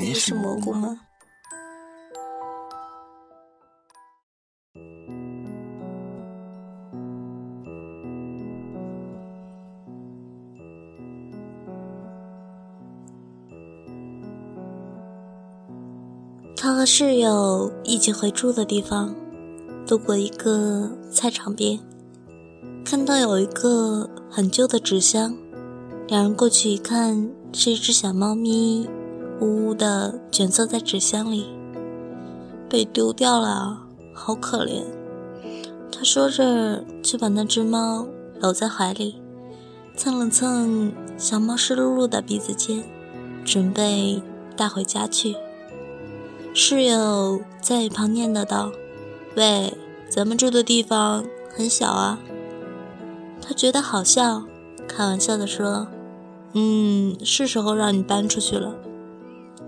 你是蘑菇吗？他和室友一起回住的地方，路过一个菜场边，看到有一个很旧的纸箱，两人过去一看，是一只小猫咪。呜呜的蜷缩在纸箱里，被丢掉了，好可怜。他说着，就把那只猫搂在怀里，蹭了蹭小猫湿漉漉的鼻子尖，准备带回家去。室友在一旁念叨道：“喂，咱们住的地方很小啊。”他觉得好笑，开玩笑的说：“嗯，是时候让你搬出去了。”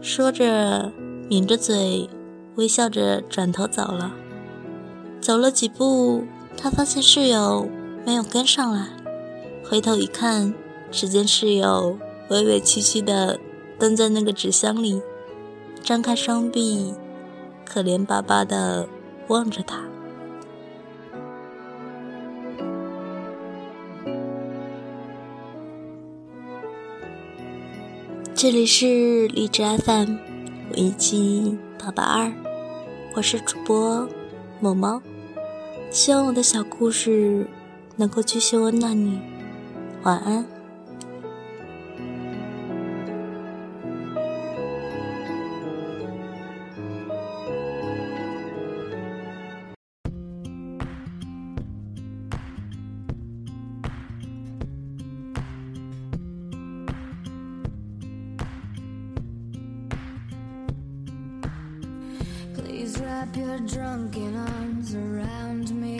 说着，抿着嘴，微笑着转头走了。走了几步，他发现室友没有跟上来，回头一看，只见室友委委屈屈的蹲在那个纸箱里，张开双臂，可怜巴巴的望着他。这里是荔枝 FM 五一七八八二，我是主播某猫，希望我的小故事能够继续温暖你，晚安。Wrap your drunken arms around me.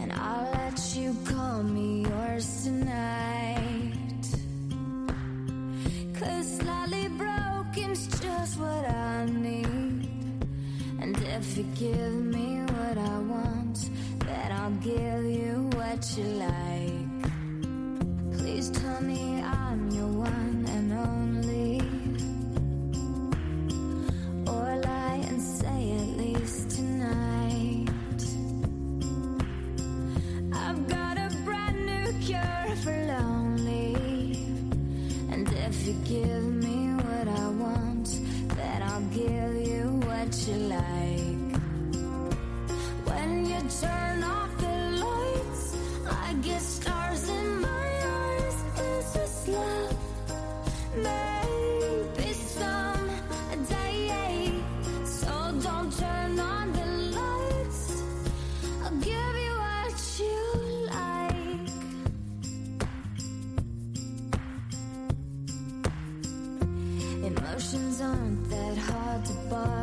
And I'll let you call me yours tonight. Cause slightly broken's just what I need. And if you give me what I want Then I'll give you what you like. Please tell me I'm your one hard to borrow